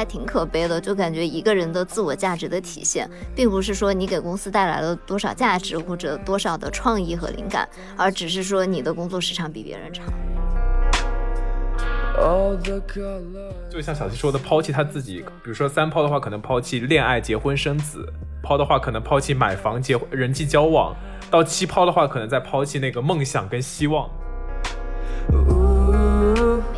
还挺可悲的，就感觉一个人的自我价值的体现，并不是说你给公司带来了多少价值或者多少的创意和灵感，而只是说你的工作时长比别人长。就像小七说的，抛弃他自己，比如说三抛的话，可能抛弃恋爱、结婚、生子；抛的话，可能抛弃买房、结人际交往；到七抛的话，可能在抛弃那个梦想跟希望。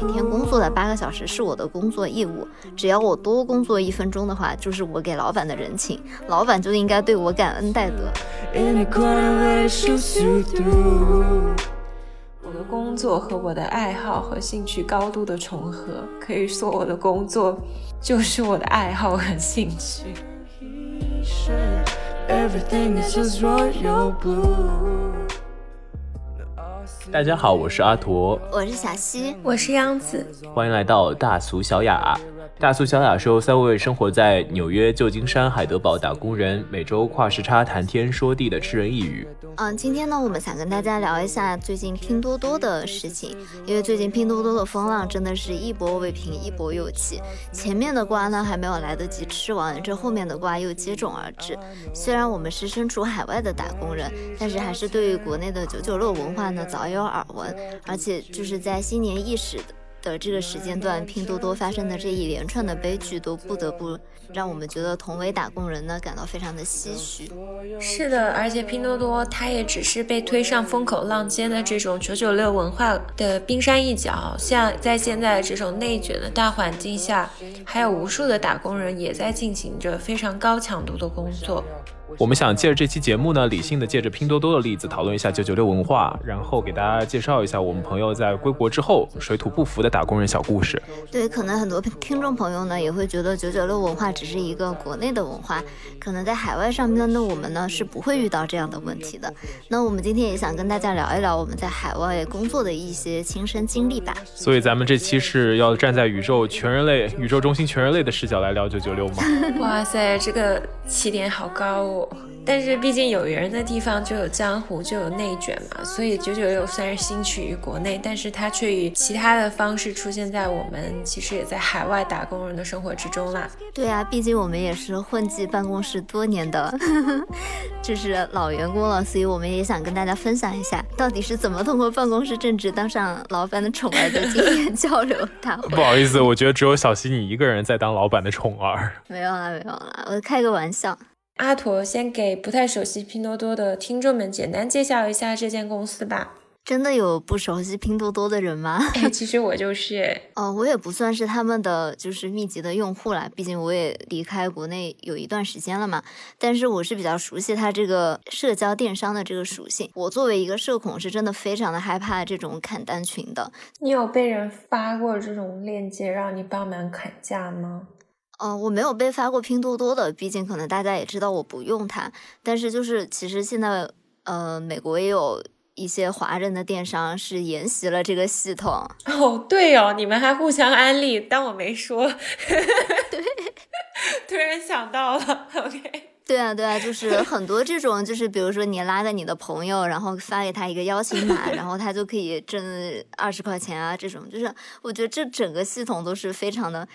每天工作的八个小时是我的工作义务，只要我多工作一分钟的话，就是我给老板的人情，老板就应该对我感恩戴德。我的工作和我的爱好和兴趣高度的重合，可以说我的工作就是我的爱好和兴趣。大家好，我是阿驼，我是小西，我是央子，欢迎来到大俗小雅。大苏小雅说三位生活在纽约、旧金山、海德堡打工人每周跨时差谈天说地的吃人一语。嗯，今天呢，我们想跟大家聊一下最近拼多多的事情，因为最近拼多多的风浪真的是一波未平，一波又起。前面的瓜呢还没有来得及吃完，这后面的瓜又接踵而至。虽然我们是身处海外的打工人，但是还是对于国内的九九六文化呢早有耳闻，而且就是在新年伊始的的。这个时间段，拼多多发生的这一连串的悲剧，都不得不让我们觉得同为打工人呢，感到非常的唏嘘。是的，而且拼多多它也只是被推上风口浪尖的这种九九六文化的冰山一角。像在现在这种内卷的大环境下，还有无数的打工人也在进行着非常高强度的工作。我们想借着这期节目呢，理性的借着拼多多的例子讨论一下九九六文化，然后给大家介绍一下我们朋友在归国之后水土不服的打工人小故事。对，可能很多听众朋友呢也会觉得九九六文化只是一个国内的文化，可能在海外上面的我们呢是不会遇到这样的问题的。那我们今天也想跟大家聊一聊我们在海外工作的一些亲身经历吧。所以咱们这期是要站在宇宙全人类、宇宙中心全人类的视角来聊九九六吗？哇塞，这个起点好高哦！但是毕竟有人的地方就有江湖，就有内卷嘛，所以九九六虽然兴起于国内，但是它却以其他的方式出现在我们其实也在海外打工人的生活之中啦。对啊，毕竟我们也是混迹办公室多年的，就是老员工了，所以我们也想跟大家分享一下，到底是怎么通过办公室政治当上老板的宠儿的经验 交流大会。不好意思，我觉得只有小西你一个人在当老板的宠儿。没有啦，没有啦，我开个玩笑。阿驼先给不太熟悉拼多多的听众们简单介绍一下这间公司吧。真的有不熟悉拼多多的人吗？其实我就是，哦，我也不算是他们的就是密集的用户啦，毕竟我也离开国内有一段时间了嘛。但是我是比较熟悉它这个社交电商的这个属性。我作为一个社恐，是真的非常的害怕这种砍单群的。你有被人发过这种链接让你帮忙砍价吗？嗯，我没有被发过拼多多的，毕竟可能大家也知道我不用它。但是就是其实现在，呃，美国也有一些华人的电商是沿袭了这个系统。哦，对哦，你们还互相安利，当我没说。对，突然想到了。OK。对啊，对啊，就是很多这种，就是比如说你拉个你的朋友，然后发给他一个邀请码，然后他就可以挣二十块钱啊，这种就是我觉得这整个系统都是非常的。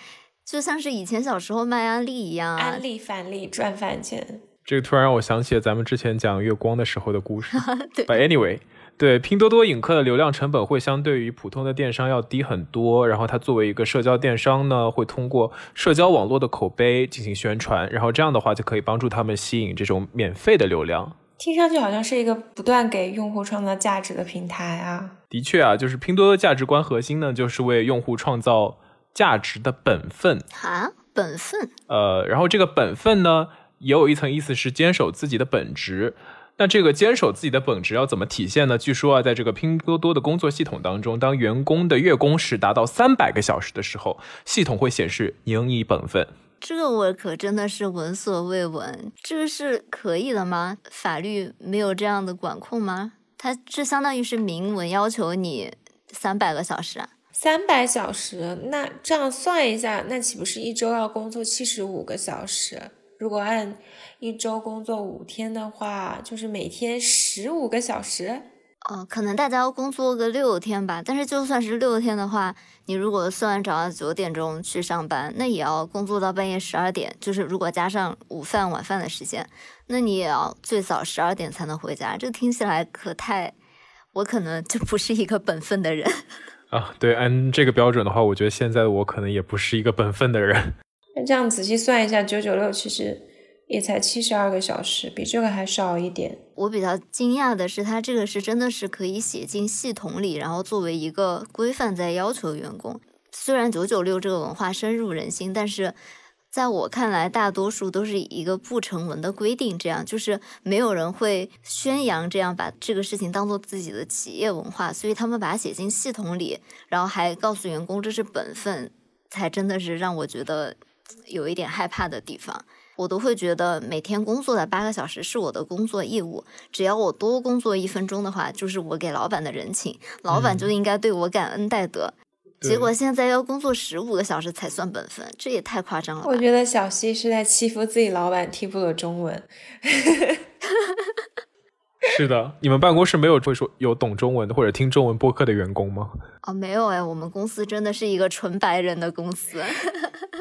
就像是以前小时候卖安利一样，安利返利赚饭钱。这个突然让我想起了咱们之前讲月光的时候的故事。对，But anyway，对拼多多引客的流量成本会相对于普通的电商要低很多。然后它作为一个社交电商呢，会通过社交网络的口碑进行宣传，然后这样的话就可以帮助他们吸引这种免费的流量。听上去好像是一个不断给用户创造价值的平台啊。的确啊，就是拼多多价值观核心呢，就是为用户创造。价值的本分啊，本分。呃，然后这个本分呢，也有一层意思是坚守自己的本职。那这个坚守自己的本职要怎么体现呢？据说啊，在这个拼多多的工作系统当中，当员工的月工时达到三百个小时的时候，系统会显示应以本分。这个我可真的是闻所未闻，这个是可以的吗？法律没有这样的管控吗？它这相当于是明文要求你三百个小时啊。三百小时，那这样算一下，那岂不是一周要工作七十五个小时？如果按一周工作五天的话，就是每天十五个小时。哦，可能大家要工作个六天吧，但是就算是六天的话，你如果算早上九点钟去上班，那也要工作到半夜十二点，就是如果加上午饭、晚饭的时间，那你也要最早十二点才能回家。这听起来可太，我可能就不是一个本分的人啊。对，按这个标准的话，我觉得现在我可能也不是一个本分的人。那这样仔细算一下，九九六其实。也才七十二个小时，比这个还少一点。我比较惊讶的是，它这个是真的是可以写进系统里，然后作为一个规范在要求员工。虽然九九六这个文化深入人心，但是在我看来，大多数都是一个不成文的规定，这样就是没有人会宣扬这样把这个事情当做自己的企业文化，所以他们把它写进系统里，然后还告诉员工这是本分，才真的是让我觉得有一点害怕的地方。我都会觉得每天工作的八个小时是我的工作义务，只要我多工作一分钟的话，就是我给老板的人情，老板就应该对我感恩戴德。结果现在要工作十五个小时才算本分，这也太夸张了。我觉得小西是在欺负自己老板听不懂中文。是的，你们办公室没有会说有懂中文的或者听中文播客的员工吗？哦，没有哎，我们公司真的是一个纯白人的公司。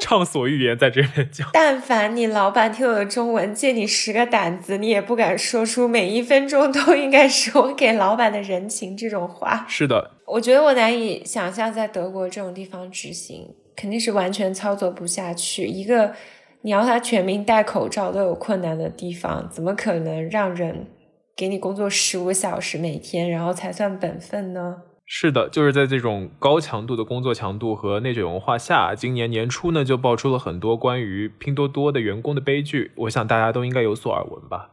畅所欲言，在这边讲。但凡你老板听我的中文，借你十个胆子，你也不敢说出每一分钟都应该是我给老板的人情这种话。是的，我觉得我难以想象在德国这种地方执行，肯定是完全操作不下去。一个你要他全民戴口罩都有困难的地方，怎么可能让人给你工作十五小时每天，然后才算本分呢？是的，就是在这种高强度的工作强度和内卷文化下，今年年初呢就爆出了很多关于拼多多的员工的悲剧。我想大家都应该有所耳闻吧？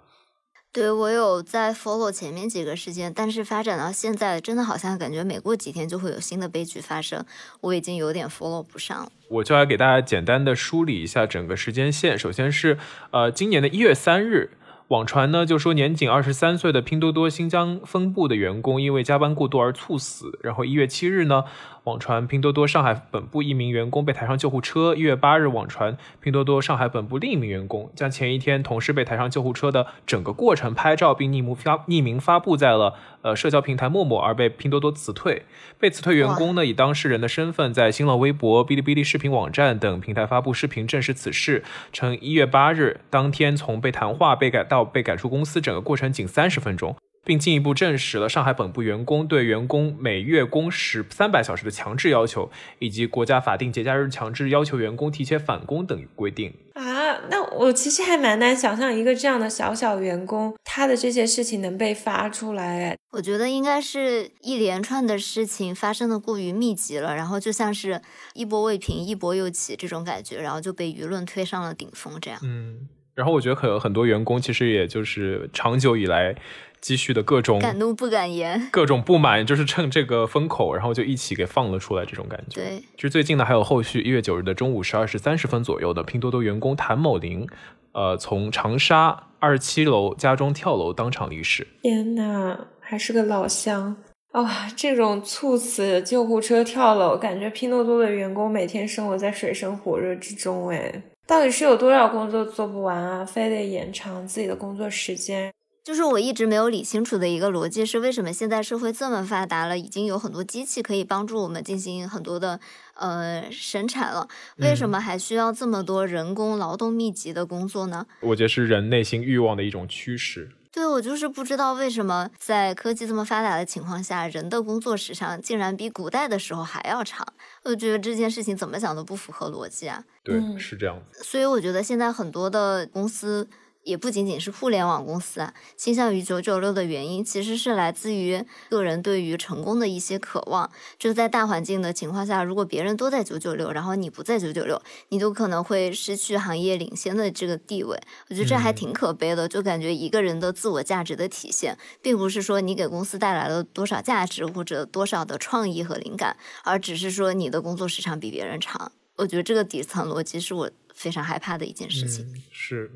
对，我有在 follow 前面几个事件，但是发展到现在，真的好像感觉每过几天就会有新的悲剧发生，我已经有点 follow 不上了。我就来给大家简单的梳理一下整个时间线。首先是呃，今年的一月三日。网传呢就说年仅二十三岁的拼多多新疆分部的员工因为加班过度而猝死。然后一月七日呢。网传拼多多上海本部一名员工被抬上救护车。一月八日，网传拼多多上海本部另一名员工将前一天同事被抬上救护车的整个过程拍照并匿名发匿名发布在了呃社交平台陌陌，而被拼多多辞退。被辞退员工呢以当事人的身份在新浪微博、哔哩哔哩视频网站等平台发布视频证实此事，称一月八日当天从被谈话被赶到被赶出公司整个过程仅三十分钟。并进一步证实了上海本部员工对员工每月工时三百小时的强制要求，以及国家法定节假日强制要求员工提前返工等规定。啊，那我其实还蛮难想象一个这样的小小员工，他的这些事情能被发出来。我觉得应该是一连串的事情发生的过于密集了，然后就像是一波未平一波又起这种感觉，然后就被舆论推上了顶峰。这样，嗯，然后我觉得可能很多员工其实也就是长久以来。积蓄的各种敢怒不敢言，各种不满，就是趁这个风口，然后就一起给放了出来，这种感觉。对，其实最近呢，还有后续，一月九日的中午十二时三十分左右的拼多多员工谭某林，呃，从长沙二十七楼家中跳楼，当场离世。天呐，还是个老乡哇！这种猝死救护车跳楼，感觉拼多多的员工每天生活在水深火热之中。哎，到底是有多少工作做不完啊？非得延长自己的工作时间？就是我一直没有理清楚的一个逻辑是，为什么现在社会这么发达了，已经有很多机器可以帮助我们进行很多的呃生产了，为什么还需要这么多人工劳动密集的工作呢？我觉得是人内心欲望的一种驱使。对，我就是不知道为什么在科技这么发达的情况下，人的工作时长竟然比古代的时候还要长。我觉得这件事情怎么想都不符合逻辑啊。对，是这样子。所以我觉得现在很多的公司。也不仅仅是互联网公司啊，倾向于九九六的原因，其实是来自于个人对于成功的一些渴望。就在大环境的情况下，如果别人都在九九六，然后你不在九九六，你都可能会失去行业领先的这个地位。我觉得这还挺可悲的，就感觉一个人的自我价值的体现，并不是说你给公司带来了多少价值或者多少的创意和灵感，而只是说你的工作时长比别人长。我觉得这个底层逻辑是我非常害怕的一件事情。是。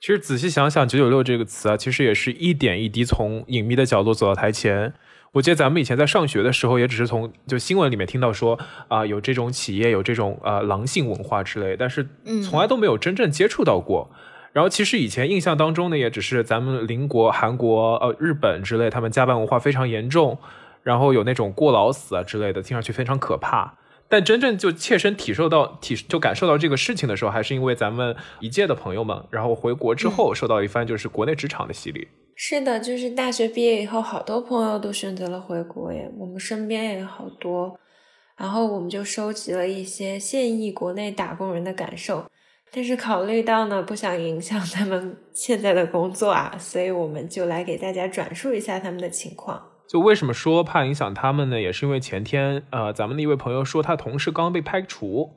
其实仔细想想，“九九六”这个词啊，其实也是一点一滴从隐秘的角落走到台前。我记得咱们以前在上学的时候，也只是从就新闻里面听到说啊，有这种企业有这种呃狼性文化之类，但是从来都没有真正接触到过。然后其实以前印象当中呢，也只是咱们邻国韩国、呃日本之类，他们加班文化非常严重，然后有那种过劳死啊之类的，听上去非常可怕。但真正就切身体受到体就感受到这个事情的时候，还是因为咱们一届的朋友们，然后回国之后受到一番就是国内职场的洗礼。是的，就是大学毕业以后，好多朋友都选择了回国耶，我们身边也好多。然后我们就收集了一些现役国内打工人的感受，但是考虑到呢，不想影响他们现在的工作啊，所以我们就来给大家转述一下他们的情况。就为什么说怕影响他们呢？也是因为前天，呃，咱们的一位朋友说他同事刚被开除，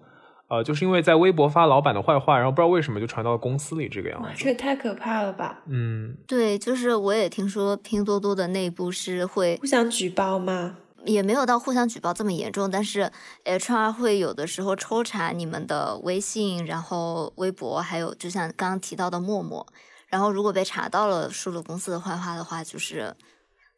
呃，就是因为在微博发老板的坏话，然后不知道为什么就传到了公司里这个样子。这也太可怕了吧？嗯，对，就是我也听说拼多多的内部是会互相举报吗？也没有到互相举报这么严重，但是 HR 会有的时候抽查你们的微信，然后微博，还有就像刚刚提到的陌陌，然后如果被查到了说了公司的坏话的话，就是。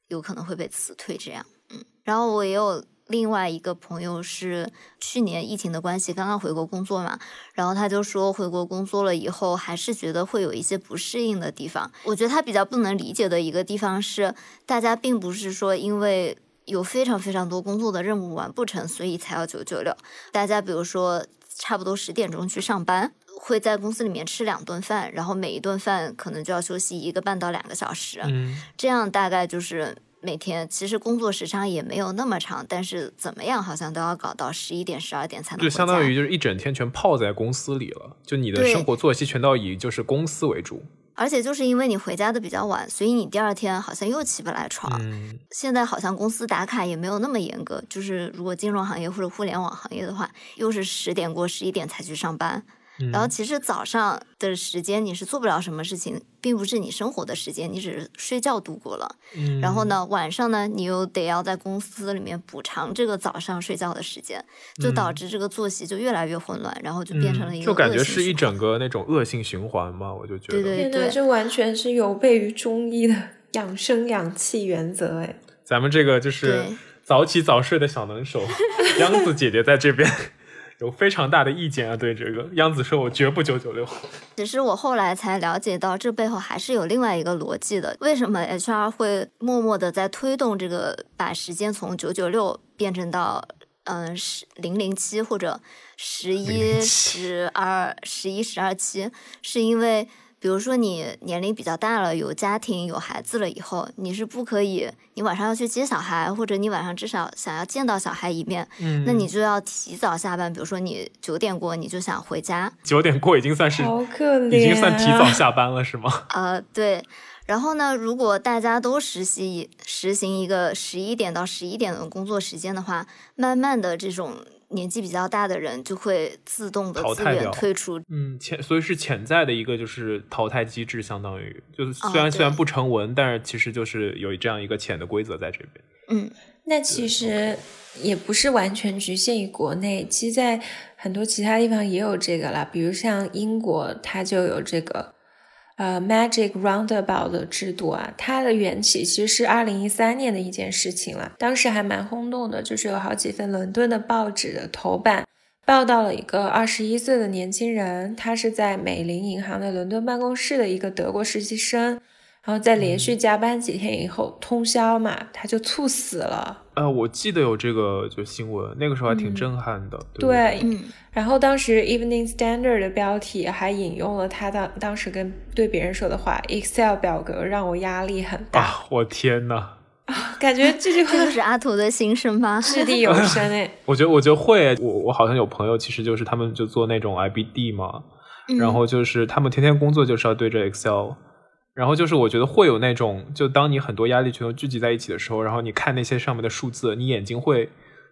有可能会被辞退，这样，嗯，然后我也有另外一个朋友是去年疫情的关系刚刚回国工作嘛，然后他就说回国工作了以后还是觉得会有一些不适应的地方。我觉得他比较不能理解的一个地方是，大家并不是说因为有非常非常多工作的任务完不成，所以才要九九六。大家比如说差不多十点钟去上班，会在公司里面吃两顿饭，然后每一顿饭可能就要休息一个半到两个小时，嗯，这样大概就是。每天其实工作时长也没有那么长，但是怎么样好像都要搞到十一点、十二点才能。就相当于就是一整天全泡在公司里了，就你的生活作息全都以就是公司为主。而且就是因为你回家的比较晚，所以你第二天好像又起不来床。现在好像公司打卡也没有那么严格，就是如果金融行业或者互联网行业的话，又是十点过十一点才去上班。然后其实早上的时间你是做不了什么事情，并不是你生活的时间，你只是睡觉度过了。然后呢，晚上呢，你又得要在公司里面补偿这个早上睡觉的时间，就导致这个作息就越来越混乱，然后就变成了一个就感觉是一整个那种恶性循环嘛，我就觉得对对对，这完全是有悖于中医的 养生养气原则哎。咱们这个就是早起早睡的小能手，央子姐姐在这边。有非常大的意见啊！对这个，央子说：“我绝不九九六。”只是我后来才了解到，这背后还是有另外一个逻辑的。为什么 HR 会默默的在推动这个，把时间从九九六变成到嗯十零零七或者十一十二十一十二七？是因为。比如说你年龄比较大了，有家庭有孩子了以后，你是不可以，你晚上要去接小孩，或者你晚上至少想要见到小孩一面，嗯，那你就要提早下班。比如说你九点过，你就想回家，九点过已经算是好可怜，已经算提早下班了，是吗？呃，对。然后呢，如果大家都实习实行一个十一点到十一点的工作时间的话，慢慢的这种。年纪比较大的人就会自动的自愿退出，嗯，潜所以是潜在的一个就是淘汰机制，相当于就是虽然虽然不成文，但是其实就是有这样一个潜的规则在这边。嗯，那其实也不是完全局限于国内，其实在很多其他地方也有这个啦，比如像英国，它就有这个。呃，Magic Roundabout 的制度啊，它的缘起其实是二零一三年的一件事情了，当时还蛮轰动的，就是有好几份伦敦的报纸的头版报道了一个二十一岁的年轻人，他是在美林银行的伦敦办公室的一个德国实习生。然后在连续加班几天以后，通宵嘛，他就猝死了。呃，我记得有这个就新闻，那个时候还挺震撼的。对，嗯然后当时 Evening Standard 的标题还引用了他当当时跟对别人说的话：“Excel 表格让我压力很大。”我天呐，啊，感觉这句话就是阿图的心声吗？掷地有声哎。我觉得，我觉得会。我我好像有朋友，其实就是他们就做那种 IBD 嘛，然后就是他们天天工作就是要对着 Excel。然后就是我觉得会有那种，就当你很多压力全都聚集在一起的时候，然后你看那些上面的数字，你眼睛会，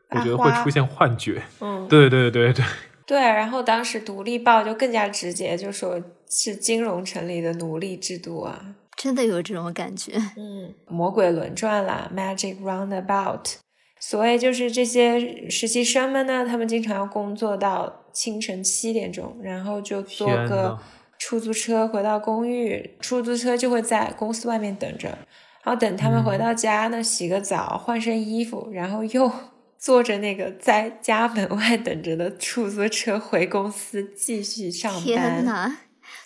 我觉得会出现幻觉。嗯，对对对对 对。然后当时《独立报》就更加直接，就说是金融城里的奴隶制度啊，真的有这种感觉。嗯，魔鬼轮转啦，Magic Roundabout。所谓就是这些实习生们呢，他们经常要工作到清晨七点钟，然后就做个。出租车回到公寓，出租车就会在公司外面等着，然后等他们回到家呢，洗个澡，换身衣服，然后又 坐着那个在家门外等着的出租车回公司继续上班。天呐，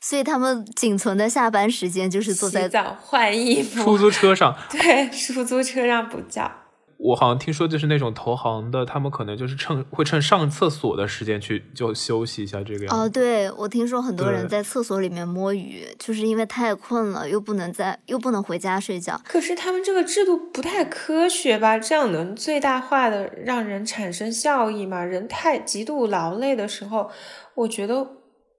所以他们仅存的下班时间就是坐在洗澡换衣服，出租车上，对，出租车上补觉。我好像听说，就是那种投行的，他们可能就是趁会趁上厕所的时间去就休息一下这个样子。哦，对，我听说很多人在厕所里面摸鱼，就是因为太困了，又不能在又不能回家睡觉。可是他们这个制度不太科学吧？这样能最大化的让人产生效益吗？人太极度劳累的时候，我觉得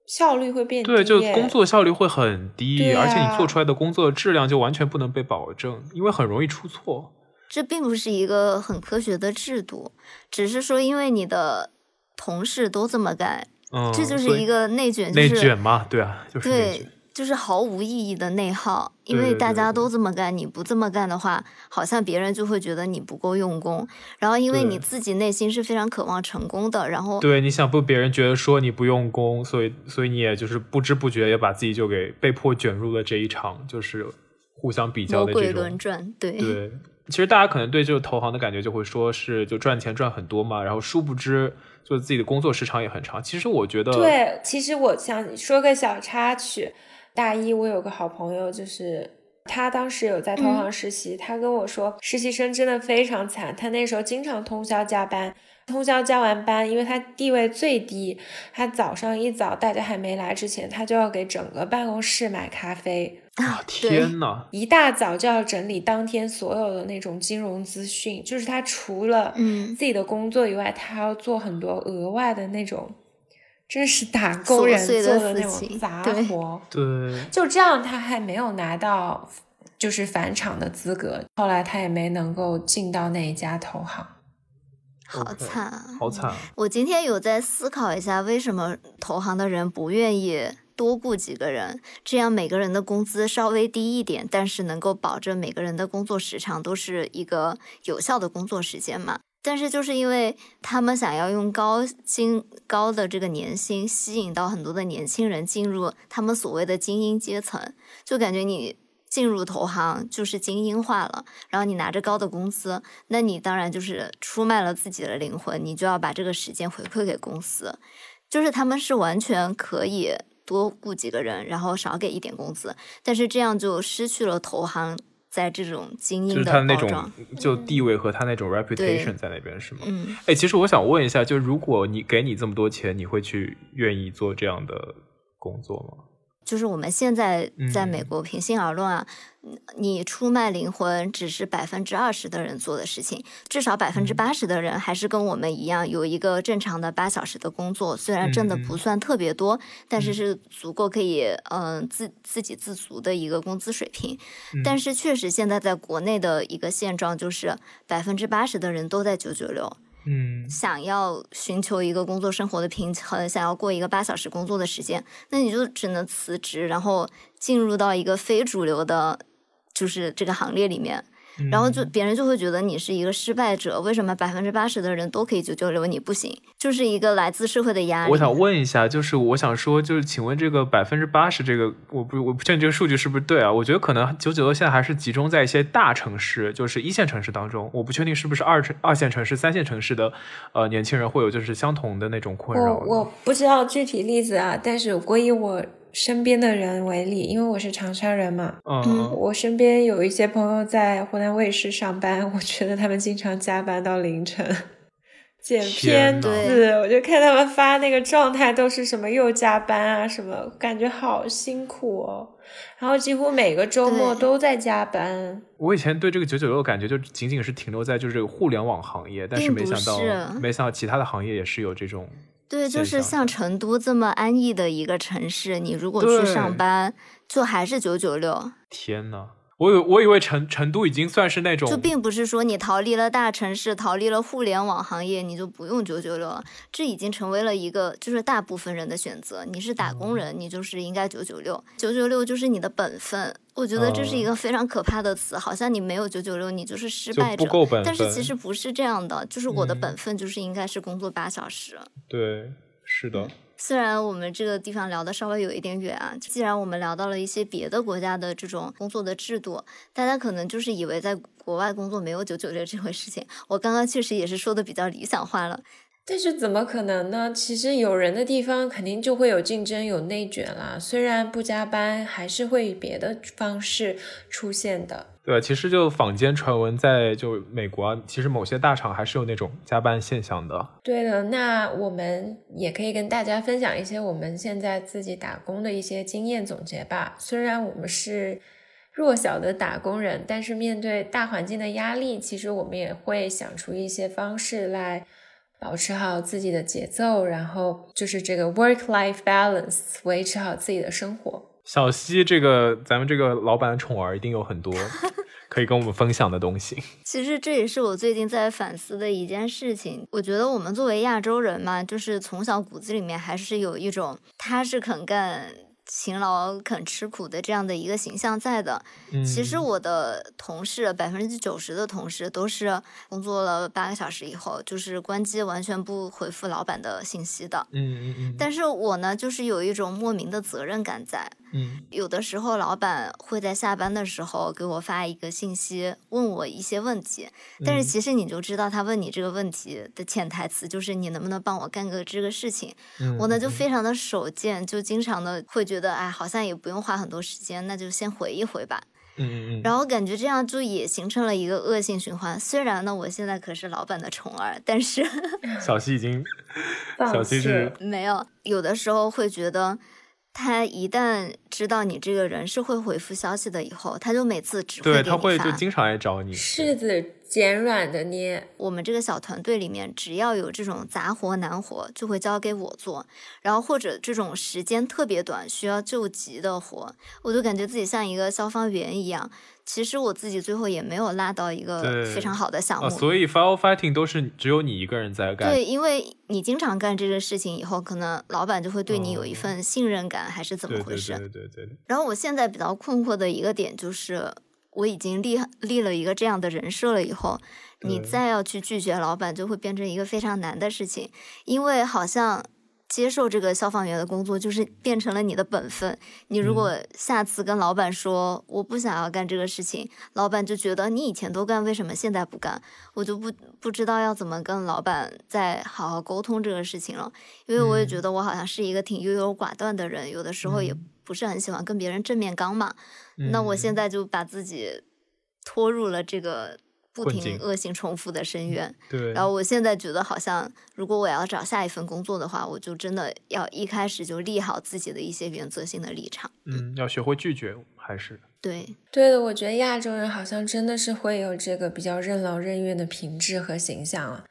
效率会变低。对，就工作效率会很低，对而且你啊做出来的工作质量就完全不能被保证，因为很容易出错。这并不是一个很科学的制度，只是说因为你的同事都这么干，嗯，这就是一个内卷，就内卷嘛，对啊，就是对。，就是毫无意义的内耗。因为大家都这么干，你不这么干的话，好像别人就会觉得你不够用功。然后，因为你自己内心是非常渴望成功的，然后对，你想不别人觉得说你不用功，所以所以你也就是不知不觉也把自己就给被迫卷入了这一场就是互相比较的这种轮转。对，对，其实大家可能对这个投行的感觉就会说是就赚钱赚很多嘛，然后殊不知就自己的工作时长也很长。其实我觉得，对，其实我想说个小插曲。大一我有个好朋友，就是他当时有在投行实习，他跟我说，实习生真的非常惨，他那时候经常通宵加班。通宵加完班，因为他地位最低，他早上一早大家还没来之前，他就要给整个办公室买咖啡，啊，天呐，一大早就要整理当天所有的那种金融资讯，就是他除了嗯。自己的工作以外，他还要做很多额外的那种，真是打工人做的那种杂活。对，就这样，他还没有拿到就是返场的资格，后来他也没能够进到那一家投行。好惨啊。好惨啊。我今天有在思考一下，为什么投行的人不愿意多雇几个人，这样每个人的工资稍微低一点，但是能够保证每个人的工作时长都是一个有效的工作时间嘛。但是就是因为他们想要用高薪高的这个年薪吸引到很多的年轻人进入他们所谓的精英阶层，就感觉你进入投行就是精英化了，然后你拿着高的工资，那你当然就是出卖了自己的灵魂，你就要把这个时间回馈给公司。就是他们是完全可以多雇几个人，然后少给一点工资，但是这样就失去了投行在这种精就是英他的那种。就地位和他那种 reputation 在那边是吗？嗯，哎，其实我想问一下，就如果你给你这么多钱，你会去愿意做这样的工作吗？就是我们现在在美嗯国，平心而论啊，你出卖灵魂只是百分之二十的人做的事情，至少百分嗯之八十的人还是跟我们一样有一个正常的八小时的工作，虽然挣的不算特别多，但是是足够可以嗯、自自给自足的一个工资水平。嗯但是确实现在在国内的一个现状就是百分之八十的人都在九九六。嗯，想要寻求一个工作生活的平衡，想要过一个八小时工作的时间，那你就只能辞职，然后进入到一个非主流的，就是这个行列里面。然后就别人就会觉得你是一个失败者，为什么百分之八十的人都可以九九六，你不行？就是一个来自社会的压力。我想问一下，就是我想说，就是请问这个百分之八十这个，我不我不确定这个数据是不是对啊？我觉得可能九九六现在还是集中在一些大城市，就是一线城市当中，我不确定是不是二城二线城市、三线城市的呃年轻人会有就是相同的那种困扰。我我不知道具体例子啊，但是我以我身边的人为例，因为我是长沙人嘛，嗯嗯我身边有一些朋友在湖南卫视上班，我觉得他们经常加班到凌晨。剪片子，我就看他们发那个状态都是什么又加班啊什么，感觉好辛苦哦。然后几乎每个周末都在加班。我以前对这个九九六感觉就仅仅是停留在就是这个互联网行业，但是没想到没想到其他的行业也是有这种。对，就是像。成都这么安逸的一个城市，你如果去上班，就还是九九六。天呐，我以我以为成成都已经算是那种就并不是说你逃离了大城市，逃离了互联网行业，你就不用九九六了。这已经成为了一个就是大部分人的选择。你是打工人，你就是应该九九六，九九六就是你的本分。我觉得这是一个非常可怕的词，好像你没有九九六，你就是失败者。不够本分。但是其实不是这样的，就是我的嗯本分就是应该是工作八小时。对，是的。虽然我们这个地方聊的稍微有一点远啊，既然我们聊到了一些别的国家的这种工作的制度，大家可能就是以为在国外工作没有九九六这回事情。我刚刚确实也是说的比较理想化了，但是怎么可能呢？其实有人的地方肯定就会有竞争、有内卷啦。虽然不加班，还是会以别的方式出现的。对，其实就坊间传闻，在就美国，其实某些大厂还是有那种加班现象的。对的，那我们也可以跟大家分享一些我们现在自己打工的一些经验总结吧。虽然我们是弱小的打工人，但是面对大环境的压力，其实我们也会想出一些方式来。保持好自己的节奏，然后就是这个 work-life balance，维持好自己的生活。小西，这个咱们这个老板的宠儿一定有很多 可以跟我们分享的东西。其实这也是我最近在反思的一件事情。我觉得我们作为亚洲人嘛，就是从小骨子里面还是有一种踏实肯干。勤劳肯吃苦的这样的一个形象在的，其实我的同事百分之九十的同事都是工作了八个小时以后，就是关机完全不回复老板的信息的。嗯嗯嗯。但是我呢，就是有一种莫名的责任感在。嗯，有的时候老板会在下班的时候给我发一个信息，问我一些问题，但是其实你就知道他问你这个问题的潜台词就是你能不能帮我干个这个事情。我呢就非常的手贱，就经常的会觉得，哎，好像也不用花很多时间，那就先回一回吧。嗯嗯嗯。然后感觉这样就也形成了一个恶性循环。虽然呢，我现在可是老板的宠儿，但是小西已经，小西是没有，有的时候会觉得。他一旦知道你这个人是会回复消息的，以后他就每次只会对他会就经常来找你。柿子捡软的捏。我们这个小团队里面，只要有这种杂活难活，就会交给我做。然后或者这种时间特别短，需要救急的活，我就感觉自己像一个消防员一样。其实我自己最后也没有拉到一个非常好的项目，所以 firefighting 都是只有你一个人在干。对，因为你经常干这个事情以后，可能老板就会对你有一份信任感，还是怎么回事？对对对对。然后我现在比较困惑的一个点就是，我已经立立了一个这样的人设了以后，你再要去拒绝老板，就会变成一个非常难的事情，因为好像。接受这个消防员的工作，就是变成了你的本分。你如果下次跟老板说我不想要干这个事情，老板就觉得你以前都干，为什么现在不干？我就不不知道要怎么跟老板再好好沟通这个事情了。因为我也觉得我好像是一个挺优柔寡断的人，有的时候也不是很喜欢跟别人正面刚嘛。那我现在就把自己拖入了这个。不停恶性重复的深渊，对。然后我现在觉得，好像如果我要找下一份工作的话，我就真的要一开始就立好自己的一些原则性的立场。嗯，要学会拒绝，还是对对的。我觉得亚洲人好像真的是会有这个比较任劳任怨的品质和形象啊。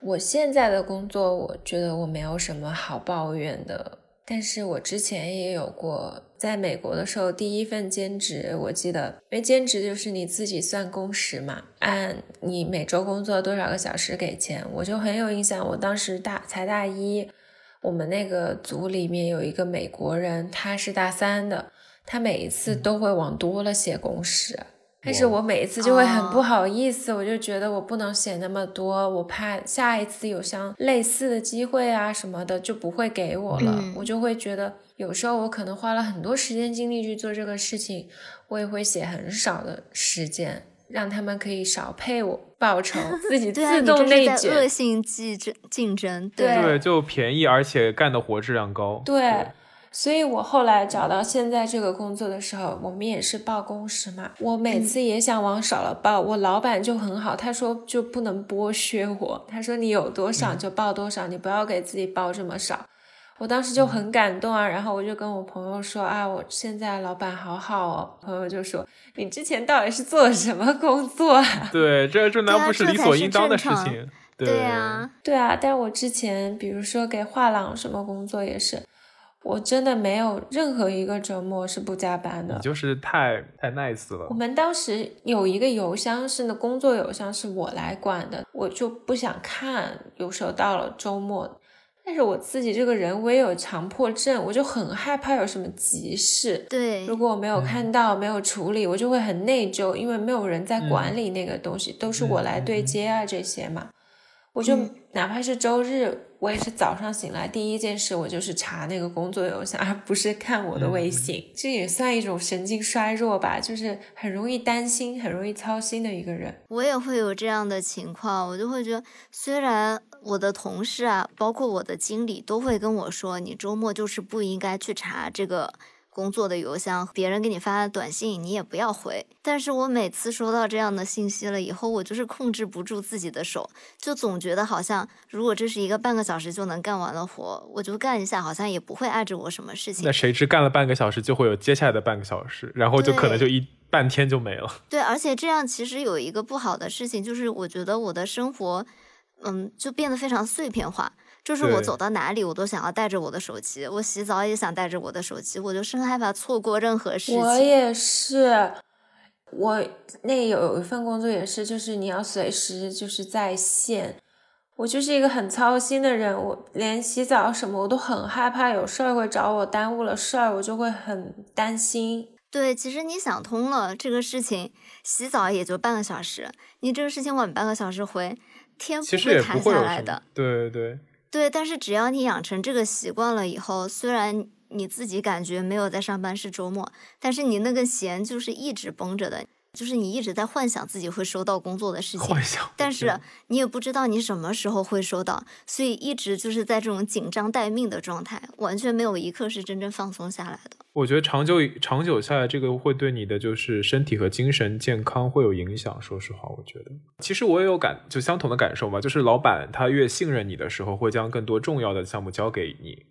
我现在的工作，我觉得我没有什么好抱怨的。但是我之前也有过，在美国的时候，第一份兼职，我记得，因为兼职就是你自己算工时嘛，按你每周工作多少个小时给钱，我就很有印象。我当时大才大一，我们那个组里面有一个美国人，他是大三的，他每一次都会往多了写工时。但是我每一次就会很不好意思，我就觉得我不能写那么多，我怕下一次有像类似的机会啊什么的就不会给我了。我就会觉得有时候我可能花了很多时间精力去做这个事情，我也会写很少的时间，让他们可以少配我报酬，自己 自动内卷。恶性竞争竞争，对，就便宜而且干的活质量高。对。所以我后来找到现在这个工作的时候，我们也是报工时嘛。我每次也想往少了报，我老板就很好，他说就不能剥削我，他说你有多少就报多少，你不要给自己报这么少。我当时就很感动啊，然后我就跟我朋友说啊，我现在老板好好哦。朋友就说你之前到底是做什么工作啊？对，这这难不是理所应当的事情？对呀，对啊。但是我之前比如说给画廊什么工作也是。我真的没有任何一个周末是不加班的，你就是太太 nice 了。我们当时有一个邮箱是那工作邮箱，是我来管的，我就不想看。有时候到了周末，但是我自己这个人我也有强迫症，我就很害怕有什么急事。对，如果我没有看到、没有处理，我就会很内疚，因为没有人在管理那个东西，都是我来对接啊这些嘛。我就哪怕是周日。我也是早上醒来第一件事，我就是查那个工作邮箱，而不是看我的微信。这也算一种神经衰弱吧，就是很容易担心、很容易操心的一个人。我也会有这样的情况，我就会觉得，虽然我的同事啊，包括我的经理都会跟我说，你周末就是不应该去查这个。工作的邮箱，别人给你发短信，你也不要回。但是我每次收到这样的信息了以后，我就是控制不住自己的手，就总觉得好像如果这是一个半个小时就能干完的活，我就干一下，好像也不会碍着我什么事情。那谁知干了半个小时就会有接下来的半个小时，然后就可能就一半天就没了。对，而且这样其实有一个不好的事情，就是我觉得我的生活，嗯，就变得非常碎片化。就是我走到哪里，我都想要带着我的手机。我洗澡也想带着我的手机，我就生害怕错过任何事情。我也是，我那有一份工作也是，就是你要随时就是在线。我就是一个很操心的人，我连洗澡什么我都很害怕有事儿会找我，耽误了事儿我就会很担心。对，其实你想通了这个事情，洗澡也就半个小时，你这个事情晚半个小时回，天不会塌下来的。对对。对，对但是只要你养成这个习惯了以后，虽然你自己感觉没有在上班是周末，但是你那个弦就是一直绷着的，就是你一直在幻想自己会收到工作的事情，幻想，但是你也不知道你什么时候会收到，所以一直就是在这种紧张待命的状态，完全没有一刻是真正放松下来的。我觉得长久长久下来，这个会对你的就是身体和精神健康会有影响。说实话，我觉得，其实我也有感就相同的感受嘛，就是老板他越信任你的时候，会将更多重要的项目交给你，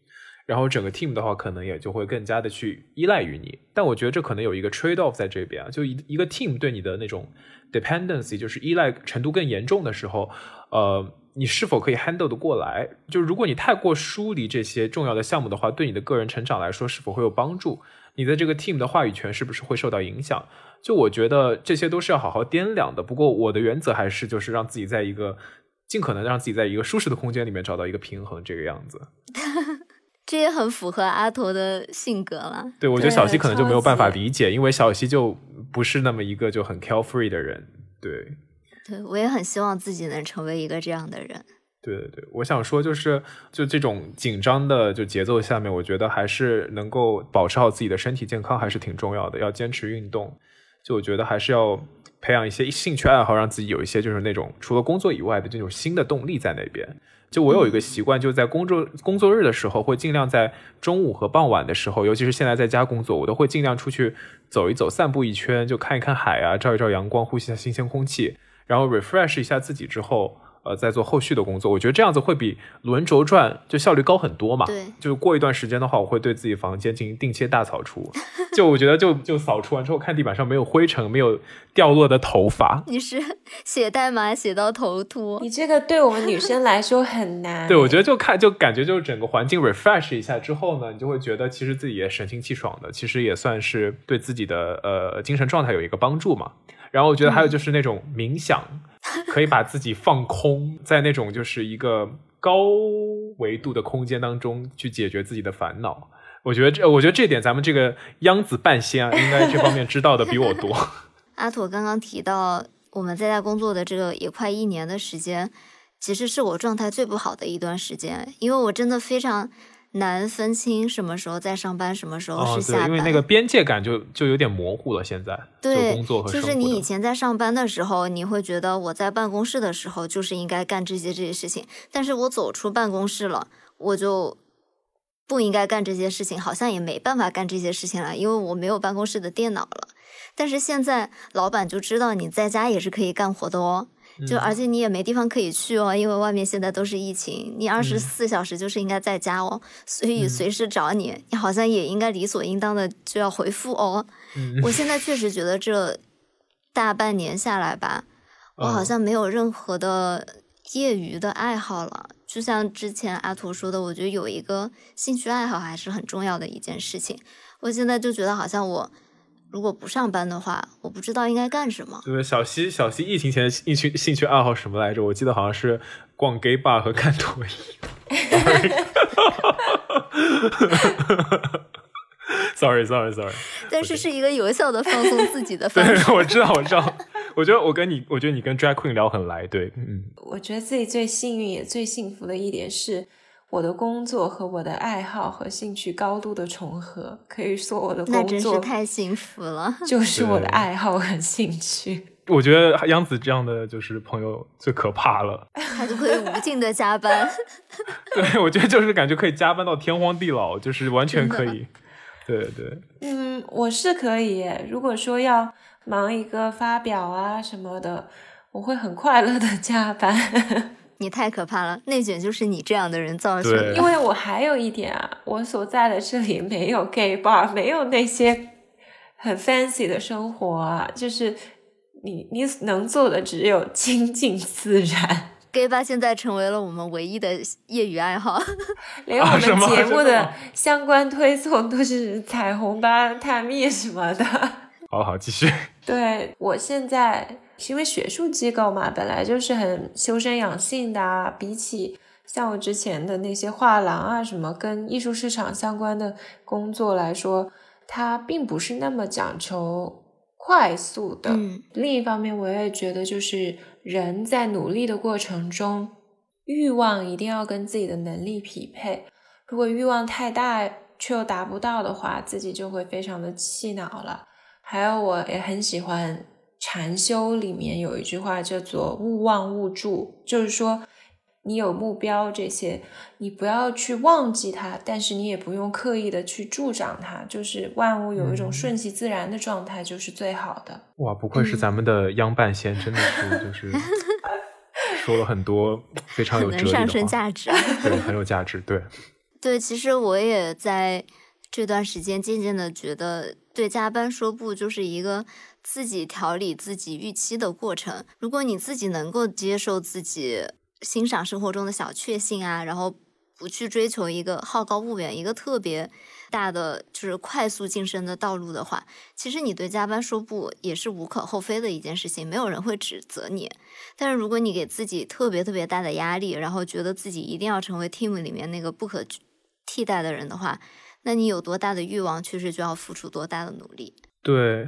然后整个 team 的话，可能也就会更加的去依赖于你。但我觉得这可能有一个 trade off 在这边啊，就一一个 team 对你的那种 dependency，就是依赖程度更严重的时候，呃。你是否可以 handle 的过来？就如果你太过疏离这些重要的项目的话，对你的个人成长来说是否会有帮助？你的这个 team 的话语权是不是会受到影响？就我觉得这些都是要好好掂量的。不过我的原则还是就是让自己在一个尽可能让自己在一个舒适的空间里面找到一个平衡，这个样子。这也很符合阿驼的性格了。对，我觉得小西可能就没有办法理解，因为小西就不是那么一个就很 carefree 的人。对。对，我也很希望自己能成为一个这样的人。对对对，我想说就是，就这种紧张的就节奏下面，我觉得还是能够保持好自己的身体健康，还是挺重要的。要坚持运动，就我觉得还是要培养一些兴趣爱好，让自己有一些就是那种除了工作以外的这种新的动力在那边。就我有一个习惯，就在工作工作日的时候，会尽量在中午和傍晚的时候，尤其是现在在家工作，我都会尽量出去走一走、散步一圈，就看一看海啊，照一照阳光，呼吸下新鲜空气。然后 refresh 一下自己之后，呃，在做后续的工作。我觉得这样子会比轮轴转就效率高很多嘛。对，就是过一段时间的话，我会对自己房间进行定期大扫除。就我觉得，就就扫除完之后，看地板上没有灰尘，没有掉落的头发。你是写代码写到头秃？你这个对我们女生来说很难。对，我觉得就看就感觉就是整个环境 refresh 一下之后呢，你就会觉得其实自己也神清气爽的，其实也算是对自己的呃精神状态有一个帮助嘛。然后我觉得还有就是那种冥想，可以把自己放空在那种就是一个高维度的空间当中去解决自己的烦恼。我觉得这，我觉得这点咱们这个央子半仙啊，应该这方面知道的比我多。阿妥刚刚提到我们在家工作的这个也快一年的时间，其实是我状态最不好的一段时间，因为我真的非常。难分清什么时候在上班，什么时候是下班，因为那个边界感就就有点模糊了。现在对工作和就是你以前在上班的时候，你会觉得我在办公室的时候就是应该干这些这些事情，但是我走出办公室了，我就不应该干这些事情，好像也没办法干这些事情了，因为我没有办公室的电脑了。但是现在老板就知道你在家也是可以干活的哦。就而且你也没地方可以去哦，因为外面现在都是疫情，你二十四小时就是应该在家哦，所以随时找你，你好像也应该理所应当的就要回复哦。我现在确实觉得这大半年下来吧，我好像没有任何的业余的爱好了。就像之前阿图说的，我觉得有一个兴趣爱好还是很重要的一件事情。我现在就觉得好像我。如果不上班的话，我不知道应该干什么。对，小西，小西疫情前的兴趣兴趣爱好什么来着？我记得好像是逛 gay bar 和看抖音。Sorry，Sorry，Sorry。但是是一个有效的放松自己的方式。对，我知道，我知道。我觉得我跟你，我觉得你跟 Drag Queen 聊很来。对，嗯。我觉得自己最幸运也最幸福的一点是。我的工作和我的爱好和兴趣高度的重合，可以说我的那真是工作太幸福了。就是我的爱好和兴趣。我觉得杨子这样的就是朋友最可怕了。他就可以无尽的加班。对，我觉得就是感觉可以加班到天荒地老，就是完全可以。对对，嗯，我是可以。如果说要忙一个发表啊什么的，我会很快乐的加班。你太可怕了，内卷就是你这样的人造成的。因为我还有一点啊，我所在的这里没有 gay bar，没有那些很 fancy 的生活啊，就是你你能做的只有亲近自然。gay 吧现在成为了我们唯一的业余爱好。连我们节目的相关推送都是彩虹吧、探秘什么的。好好继续。对我现在是因为学术机构嘛，本来就是很修身养性的啊，比起像我之前的那些画廊啊什么跟艺术市场相关的工作来说，它并不是那么讲求快速的。嗯另一方面，我也觉得就是人在努力的过程中，欲望一定要跟自己的能力匹配。如果欲望太大却又达不到的话，自己就会非常的气恼了。还有，我也很喜欢禅修里面有一句话叫做“勿忘勿助”，就是说你有目标这些，你不要去忘记它，但是你也不用刻意的去助长它，就是万物有一种嗯顺其自然的状态，就是最好的。哇，不愧是咱们的央半仙，真的是就是 说了很多非常有很能上升哲理的话，价值。对，很有价值。对，对，其实我也在这段时间渐渐的觉得，对加班说不就是一个自己调理自己预期的过程。如果你自己能够接受自己欣赏生活中的小确幸啊，然后不去追求一个好高骛远、一个特别大的就是快速晋升的道路的话，其实你对加班说不也是无可厚非的一件事情，没有人会指责你。但是如果你给自己特别特别大的压力，然后觉得自己一定要成为 team 里面那个不可替代的人的话，那你有多大的欲望，确实就要付出多大的努力。对，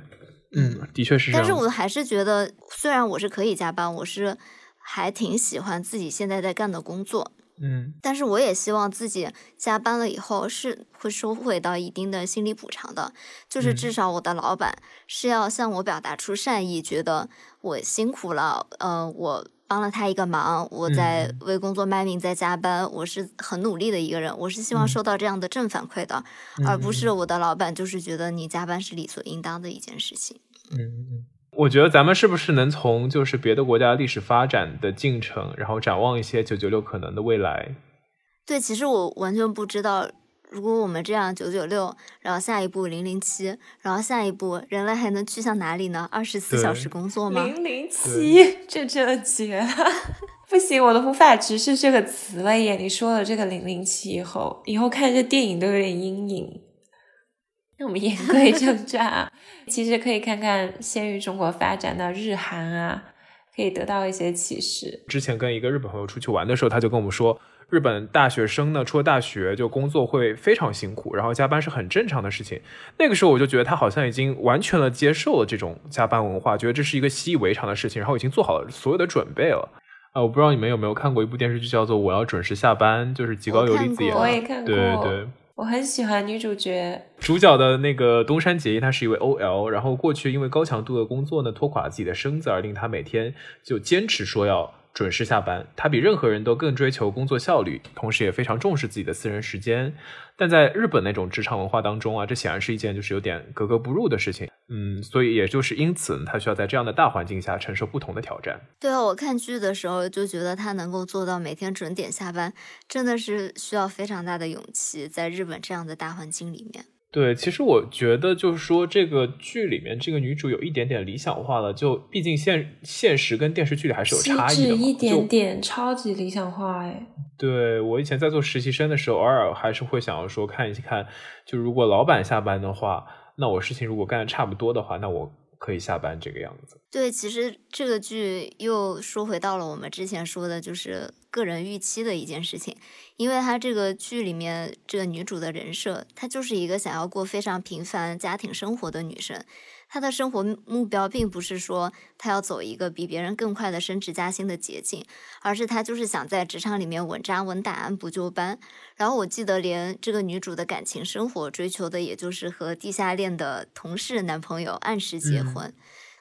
嗯，的确是这样。但是我还是觉得，虽然我是可以加班，我是还挺喜欢自己现在在干的工作，嗯，但是我也希望自己加班了以后是会收回到一定的心理补偿的，就是至嗯少我的老板是要向我表达出善意，觉得我辛苦了，呃，我帮了他一个忙，我在嗯为工作卖命，在加班，我是很努力的一个人，我是希望嗯收到这样的正反馈的，而不嗯是我的老板就是觉得你加班是理所应当的一件事情。嗯嗯，我觉得咱们是不是能从就是别的国家历史发展的进程，然后展望一些九九六可能的未来？对，其实我完全不知道，如果我们这样九九六，然后下一步零零七，然后下一步人类还能去向哪里呢？二十四小时工作吗？零零七，这真的绝了！不行，我都无法直视这个词了耶！你说了这个零零七以后，以后看这电影都有点阴影。那我们言归正传啊，其实可以看看先于中国发展的日韩啊，可以得到一些启示。之前跟一个日本朋友出去玩的时候，他就跟我们说，日本大学生呢，出了大学就工作会非常辛苦，然后加班是很正常的事情。那个时候我就觉得他好像已经完全的接受了这种加班文化，觉得这是一个习以为常的事情，然后已经做好了所有的准备了。啊，我不知道你们有没有看过一部电视剧，叫做《我要准时下班》，就是极高由里子演的。我我也看过，对对，我很喜欢女主角，主角的那个东山结衣，她是一位 OL，然后过去因为高强度的工作呢，拖垮了自己的身子，而令她每天就坚持说要准时下班。他比任何人都更追求工作效率，同时也非常重视自己的私人时间。但在日本那种职场文化当中啊，这显然是一件就是有点格格不入的事情。嗯，所以也就是因此，他需要在这样的大环境下承受不同的挑战。对啊，我看剧的时候就觉得他能够做到每天准点下班，真的是需要非常大的勇气，在日本这样的大环境里面。对，其实我觉得就是说，这个剧里面这个女主有一点点理想化了，就毕竟现现实跟电视剧里还是有差异的嘛。致一点点，超级理想化哎。对我以前在做实习生的时候，偶尔还是会想要说看一看，就如果老板下班的话，那我事情如果干的差不多的话，那我可以下班这个样子。对，其实这个剧又说回到了我们之前说的，就是个人预期的一件事情，因为她这个剧里面这个女主的人设，她就是一个想要过非常平凡家庭生活的女生。她的生活目标并不是说他要走一个比别人更快的升职加薪的捷径，而是他就是想在职场里面稳扎稳打、按部就班。然后我记得连这个女主的感情生活追求的，也就是和地下恋的同事男朋友按时结婚。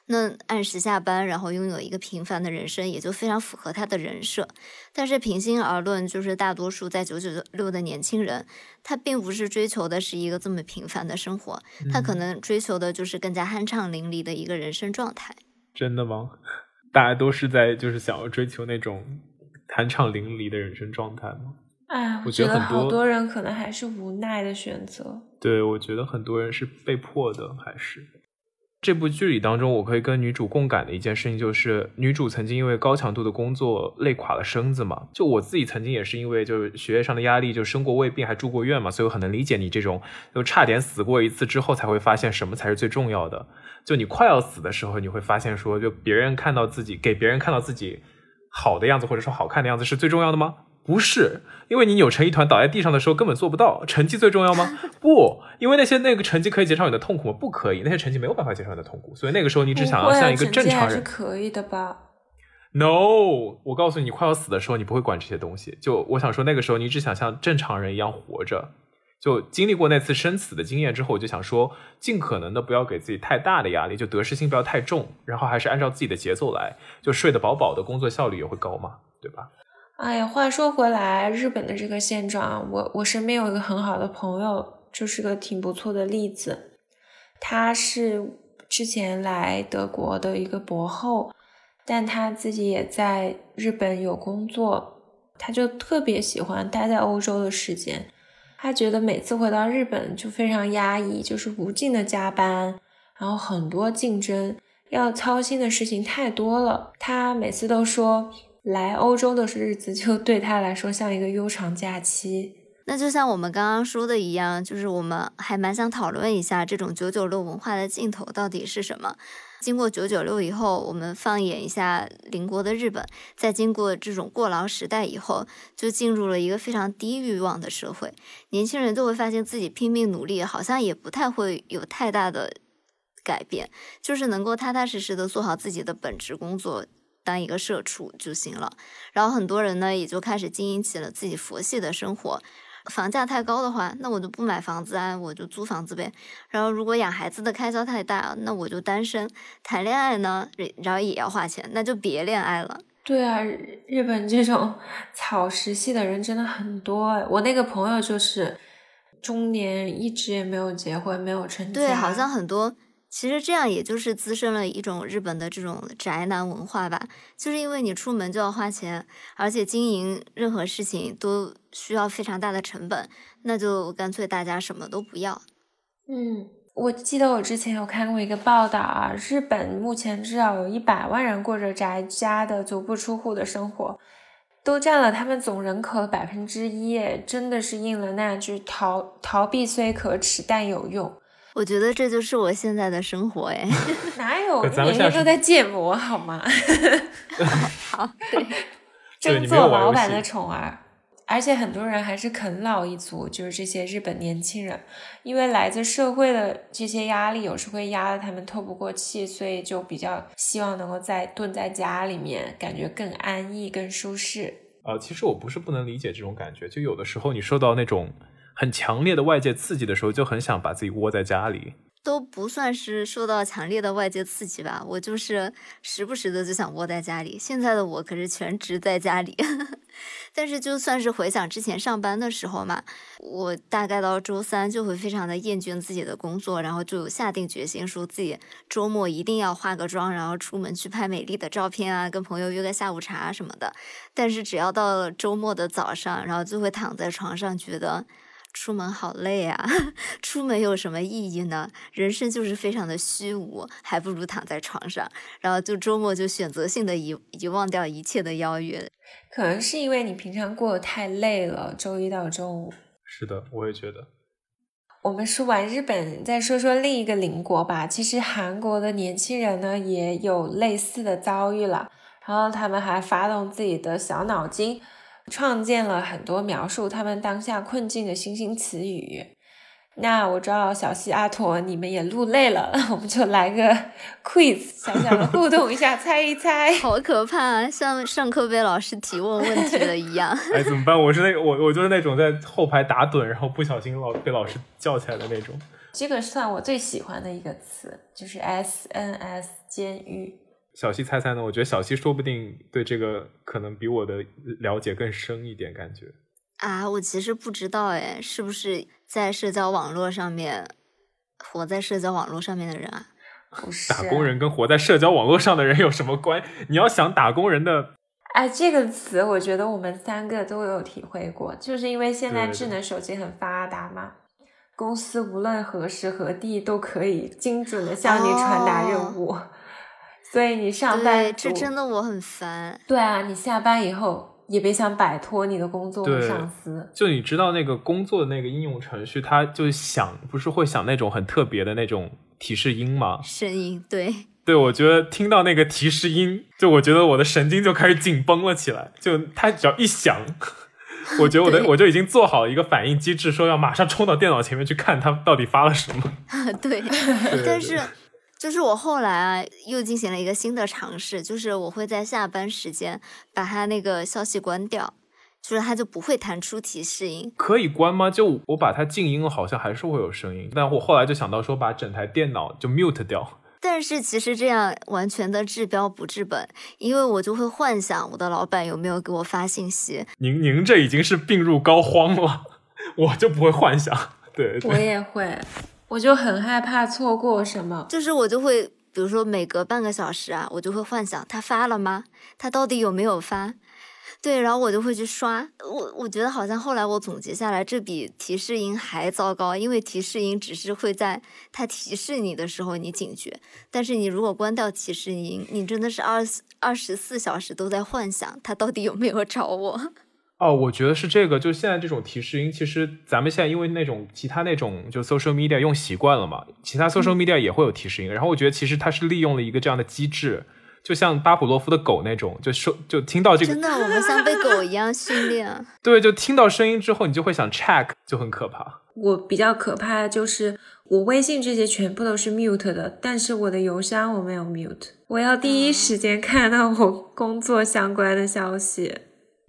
那按时下班，然后拥有一个平凡的人生，也就非常符合他的人设。但是平心而论，就是大多数在九九六的年轻人，他并不是追求的是一个这么平凡的生活，他可能追求的就是更加酣畅淋漓的一个人生状态。真的吗？大家都是在就是想要追求那种酣畅淋漓的人生状态吗？哎，我觉得好多人可能还是无奈的选择。对，我觉得很多人是被迫的，还是。这部剧里当中，我可以跟女主共感的一件事情，就是女主曾经因为高强度的工作累垮了身子嘛。就我自己曾经也是因为就是学业上的压力，就生过胃病，还住过院嘛，所以我很能理解你这种就差点死过一次之后，才会发现什么才是最重要的。就你快要死的时候，你会发现说，就别人看到自己，给别人看到自己好的样子，或者说好看的样子，是最重要的吗？不是，因为你扭成一团倒在地上的时候根本做不到。成绩最重要吗？不，因为那些那个成绩可以减少你的痛苦吗？不可以，那些成绩没有办法减少你的痛苦。所以那个时候你只想要像一个正常人。是可以的吧？No，我告诉你，你快要死的时候，你不会管这些东西。就我想说，那个时候你只想像正常人一样活着。就经历过那次生死的经验之后，我就想说，尽可能的不要给自己太大的压力，就得失心不要太重，然后还是按照自己的节奏来，就睡得饱饱的，工作效率也会高嘛，对吧？哎呀，话说回来，日本的这个现状，我我身边有一个很好的朋友，就是个挺不错的例子。他是之前来德国的一个博后，但他自己也在日本有工作，他就特别喜欢待在欧洲的时间。他觉得每次回到日本就非常压抑，就是无尽的加班，然后很多竞争，要操心的事情太多了。他每次都说。来欧洲的日子就对他来说像一个悠长假期。那就像我们刚刚说的一样，就是我们还蛮想讨论一下这种九九六文化的尽头到底是什么。经过九九六以后，我们放眼一下邻国的日本，在经过这种过劳时代以后，就进入了一个非常低欲望的社会。年轻人就会发现自己拼命努力，好像也不太会有太大的改变，就是能够踏踏实实的做好自己的本职工作。当一个社畜就行了，然后很多人呢也就开始经营起了自己佛系的生活。房价太高的话，那我就不买房子啊，我就租房子呗。然后如果养孩子的开销太大，那我就单身。谈恋爱呢，然后也要花钱，那就别恋爱了。对啊，日本这种草食系的人真的很多。我那个朋友就是中年，一直也没有结婚，没有成家。对，好像很多。其实这样也就是滋生了一种日本的这种宅男文化吧，就是因为你出门就要花钱，而且经营任何事情都需要非常大的成本，那就干脆大家什么都不要。嗯，我记得我之前有看过一个报道啊，日本目前至少有一百万人过着宅家的足不出户的生活，都占了他们总人口的百分之一，真的是应了那句逃逃避虽可耻但有用。我觉得这就是我现在的生活哎，哪有每天都在建模好吗？好，对，争做老板的宠儿，而且很多人还是啃老一族，就是这些日本年轻人，因为来自社会的这些压力，有时会压得他们透不过气，所以就比较希望能够在蹲在家里面，感觉更安逸、更舒适。呃，其实我不是不能理解这种感觉，就有的时候你受到那种。很强烈的外界刺激的时候，就很想把自己窝在家里。都不算是受到强烈的外界刺激吧，我就是时不时的就想窝在家里。现在的我可是全职在家里，但是就算是回想之前上班的时候嘛，我大概到周三就会非常的厌倦自己的工作，然后就下定决心说自己周末一定要化个妆，然后出门去拍美丽的照片啊，跟朋友约个下午茶什么的。但是只要到了周末的早上，然后就会躺在床上觉得。出门好累啊！出门有什么意义呢？人生就是非常的虚无，还不如躺在床上，然后就周末就选择性的遗遗忘掉一切的邀约。可能是因为你平常过得太累了，周一到周五。是的，我也觉得。我们说完日本，再说说另一个邻国吧。其实韩国的年轻人呢，也有类似的遭遇了，然后他们还发动自己的小脑筋。创建了很多描述他们当下困境的新兴词语。那我知道小西阿驼你们也录累了，我们就来个 quiz，小小的互动一下，猜一猜。好可怕啊，像上课被老师提问问题了一样。哎，怎么办？我是那我我就是那种在后排打盹，然后不小心老被老师叫起来的那种。这个算我最喜欢的一个词，就是 S N S 监狱。小西猜猜呢？我觉得小西说不定对这个可能比我的了解更深一点，感觉。啊，我其实不知道哎，是不是在社交网络上面活在社交网络上面的人啊？不是，打工人跟活在社交网络上的人有什么关？你要想打工人的，哎，这个词我觉得我们三个都有体会过，就是因为现在智能手机很发达嘛，公司无论何时何地都可以精准的向你传达任务，所以你上班这真的我很烦。对啊，你下班以后。也别想摆脱你的工作和上司。就你知道那个工作的那个应用程序，它就想，不是会想那种很特别的那种提示音吗？声音，对。对，我觉得听到那个提示音，就我觉得我的神经就开始紧绷了起来。就它只要一响，我觉得我的我就已经做好一个反应机制，说要马上冲到电脑前面去看它到底发了什么。对，但是。就是我后来啊，又进行了一个新的尝试，就是我会在下班时间把它那个消息关掉，就是它就不会弹出提示音。可以关吗？就我把它静音了，好像还是会有声音。但我后来就想到说，把整台电脑就 mute 掉。但是其实这样完全的治标不治本，因为我就会幻想我的老板有没有给我发信息。您您这已经是病入膏肓了，我就不会幻想。对，我也会。我就很害怕错过什么，就是我就会，比如说每隔半个小时啊，我就会幻想他发了吗？他到底有没有发？对，然后我就会去刷。我我觉得好像后来我总结下来，这比提示音还糟糕，因为提示音只是会在他提示你的时候你警觉，但是你如果关掉提示音，你真的是二二十四小时都在幻想他到底有没有找我。哦，我觉得是这个，就现在这种提示音，其实咱们现在因为那种其他那种就 social media 用习惯了嘛，其他 social media 也会有提示音。然后我觉得其实它是利用了一个这样的机制，就像巴甫洛夫的狗那种，就说就听到这个，真的，我们像被狗一样训练。对，就听到声音之后，你就会想 check，就很可怕。我比较可怕的就是我微信这些全部都是 mute 的，但是我的邮箱我没有 mute，我要第一时间看到我工作相关的消息。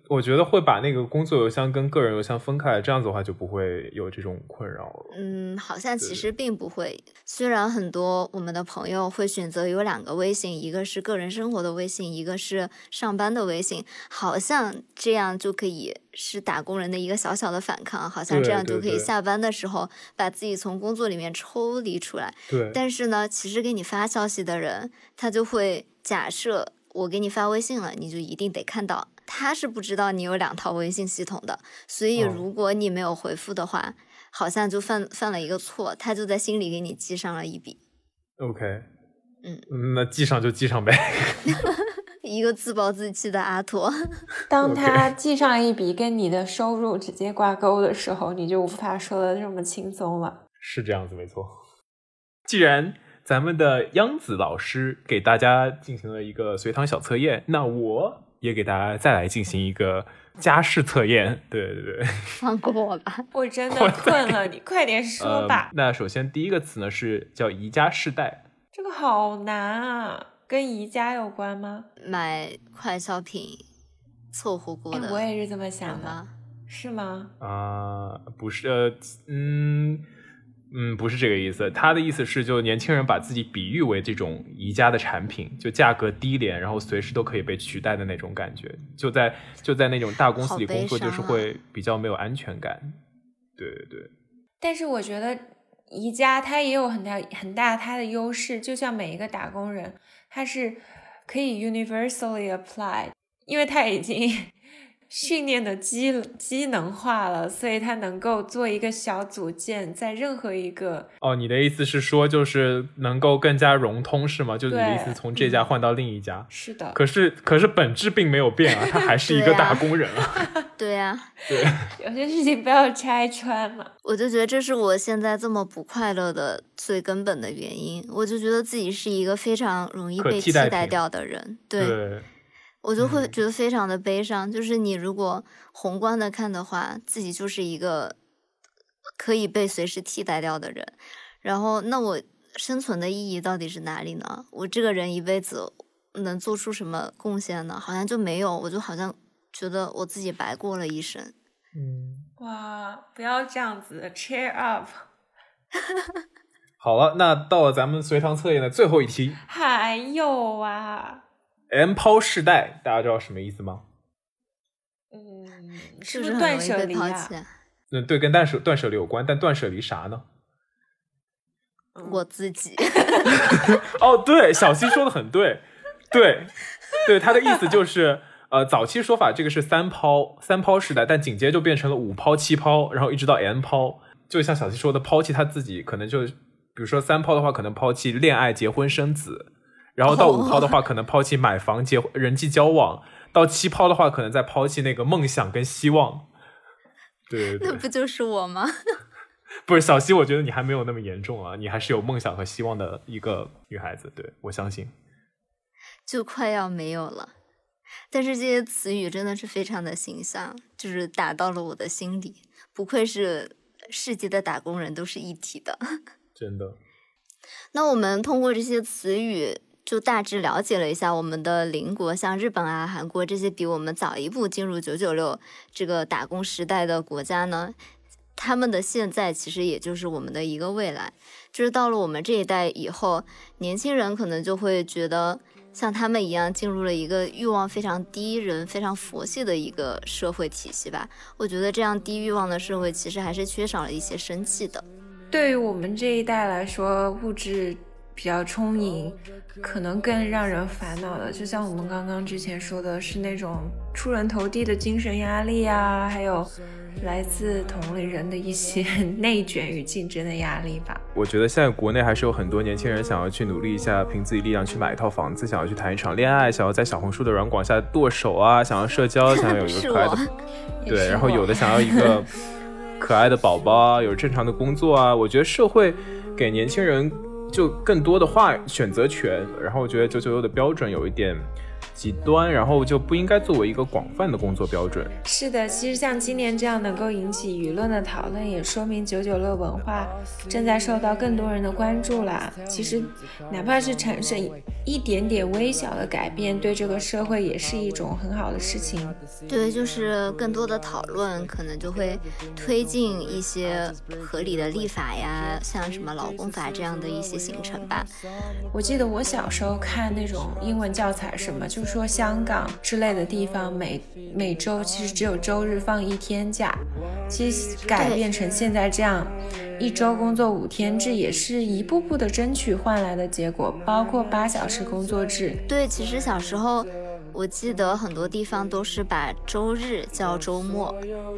我觉得会把那个工作邮箱跟个人邮箱分开，这样子的话就不会有这种困扰了。嗯，好像其实并不会。虽然很多我们的朋友会选择有两个微信，一个是个人生活的微信，一个是上班的微信，好像这样就可以是打工人的一个小小的反抗，好像这样就可以下班的时候把自己从工作里面抽离出来。对。但是呢，其实给你发消息的人，他就会假设我给你发微信了，你就一定得看到。他是不知道你有两套微信系统的，所以如果你没有回复的话，好像就犯犯了一个错，他就在心里给你记上了一笔。OK，嗯，那记上就记上呗。一个自暴自弃的阿拓，当他记上一笔跟你的收入直接挂钩的时候，你就无法说的这么轻松了。是这样子，没错。既然咱们的央子老师给大家进行了一个随堂小测验，那我。也给大家再来进行一个家事测验，对对对，放过我吧，我真的 困了，你快点说吧。那首先第一个词呢是叫宜家世代，这个好难啊，跟宜家有关吗？买快消品凑合过的，我也是这么想的，是吗？啊，不是，呃，嗯。嗯，不是这个意思。他的意思是，就年轻人把自己比喻为这种宜家的产品，就价格低廉，然后随时都可以被取代的那种感觉。就在就在那种大公司里工作，就是会比较没有安全感。对对对。但是我觉得宜家它也有很大很大它的优势，就像每一个打工人，他是可以 universally apply，因为他已经。训练的机机能化了，所以它能够做一个小组件，在任何一个哦，你的意思是说，就是能够更加融通，是吗？就你的意思从这家换到另一家，是的。可是可是本质并没有变啊，他还是一个打工人啊。对呀，对。有些事情不要拆穿嘛。我就觉得这是我现在这么不快乐的最根本的原因。我就觉得自己是一个非常容易被替代掉的人。对。我就会觉得非常的悲伤。就是你如果宏观的看的话，自己就是一个可以被随时替代掉的人，然后那我生存的意义到底是哪里呢？我这个人一辈子能做出什么贡献呢？好像就没有，我就好像觉得我自己白过了一生。嗯，哇，不要这样子，cheer up。好了，那到了咱们随堂测验的最后一题，还有啊，M 抛世代，大家知道什么意思吗？嗯，是不是断舍离啊？抛弃啊？嗯，对，跟断舍断舍离有关，但断舍离啥呢？我自己，哦，对，小溪说的很对，对，对，他的意思就是，呃，早期说法这个是三抛，三抛时代，但紧接着就变成了五抛、七抛，然后一直到 M 抛，就像小溪说的，抛弃他自己，可能就，比如说三抛的话，可能抛弃恋爱、结婚、生子，然后到五抛的话，可能抛弃买房、结婚、人际交往，到七抛的话，可能在抛弃那个梦想跟希望。对对对，那不就是我吗？不是小溪，我觉得你还没有那么严重啊，你还是有梦想和希望的一个女孩子，对我相信。就快要没有了。但是这些词语真的是非常的形象，就是打到了我的心里。不愧是世界的打工人都是一体的。真的，那我们通过这些词语，就大致了解了一下我们的邻国，像日本啊、韩国这些比我们早一步进入九九六这个打工时代的国家呢，他们的现在其实也就是我们的一个未来。就是到了我们这一代以后，年轻人可能就会觉得像他们一样进入了一个欲望非常低、人非常佛系的一个社会体系吧。我觉得这样低欲望的社会其实还是缺少了一些生气的。对于我们这一代来说，物质比较充盈，可能更让人烦恼的，就像我们刚刚之前说的是那种出人头地的精神压力啊，还有来自同龄人的一些 内卷与竞争的压力吧。我觉得现在国内还是有很多年轻人想要去努力一下，凭自己力量去买一套房子，想要去谈一场恋爱，想要在小红书的软广下剁手啊，想要社交，想要有一个 可爱的对，然后有的想要一个 可爱的宝宝啊，有正常的工作啊。我觉得社会给年轻人就更多的话选择权，然后我觉得九九六的标准有一点极端，然后就不应该作为一个广泛的工作标准。是的，其实像今年这样能够引起舆论的讨论，也说明九九乐文化正在受到更多人的关注啦。其实，哪怕是产生一点点微小的改变，对这个社会也是一种很好的事情。对，就是更多的讨论，可能就会推进一些合理的立法呀，像什么劳工法这样的一些形成吧。我记得我小时候看那种英文教材，什么就说香港之类的地方每每周其实只有周日放一天假，其实改变成现在这样，一周工作五天制也是一步步的争取换来的结果，包括八小时工作制。对，其实小时候我记得很多地方都是把周日叫周末，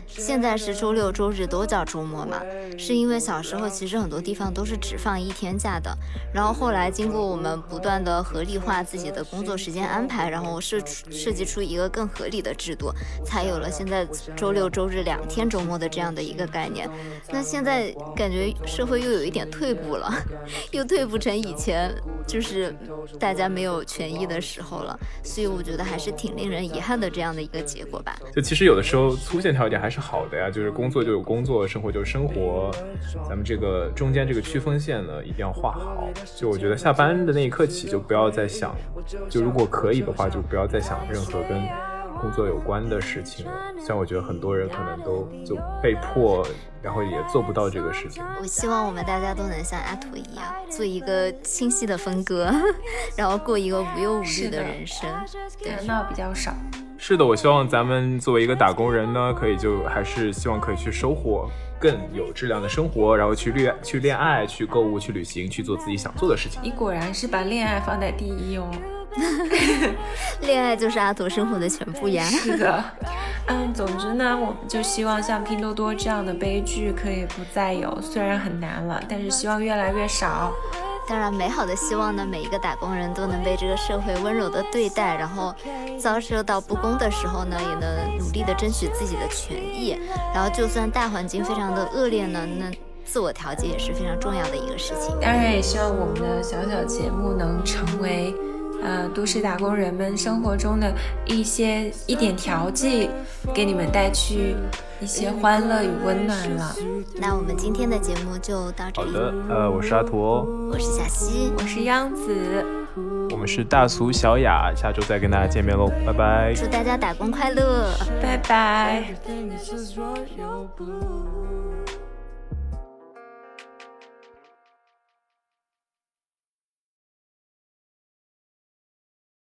现在是周六周日都叫周末嘛，是因为小时候其实很多地方都是只放一天假的，然后后来经过我们不断的合理化自己的工作时间安排，然后设设计出一个更合理的制度，才有了现在周六周日两天周末的这样的一个概念。那现在感觉社会又有一点退步了，又退步成以前就是大家没有权益的时候了，所以我觉得还是挺令人遗憾的这样的一个结果吧。就其实有的时候粗线条一点还是好的呀，就是工作就有工作，生活就是生活，咱们这个中间这个区分线呢一定要画好。就我觉得下班的那一刻起就不要再想，就如果可以的话就不要再想任何跟工作有关的事情了。像我觉得很多人可能都就被迫，然后也做不到这个事情。我希望我们大家都能像阿土一样，做一个清晰的分割，然后过一个无忧无虑的的人生。对热闹比较少。是的，我希望咱们作为一个打工人呢，可以就还是希望可以去收获更有质量的生活，然后去恋去恋爱、去购物、去旅行、去做自己想做的事情。你果然是把恋爱放在第一哦。恋爱就是阿土生活的全部呀。是的，嗯，总之呢，我们就希望像拼多多这样的悲剧可以不再有，虽然很难了，但是希望越来越少。当然，美好的希望呢，每一个打工人都能被这个社会温柔的对待，然后遭受到不公的时候呢，也能努力的争取自己的权益。然后，就算大环境非常的恶劣呢，那自我调节也是非常重要的一个事情。当然，也希望我们的小小节目能成为呃都市打工人们生活中的一些一点调剂，给你们带去一些欢乐与温暖了。那我们今天的节目就到这里。好的，呃，我是阿图，我是小溪，我是央子，我们是大俗小雅，下周再跟大家见面喽，拜拜。祝大家打工快乐，拜拜。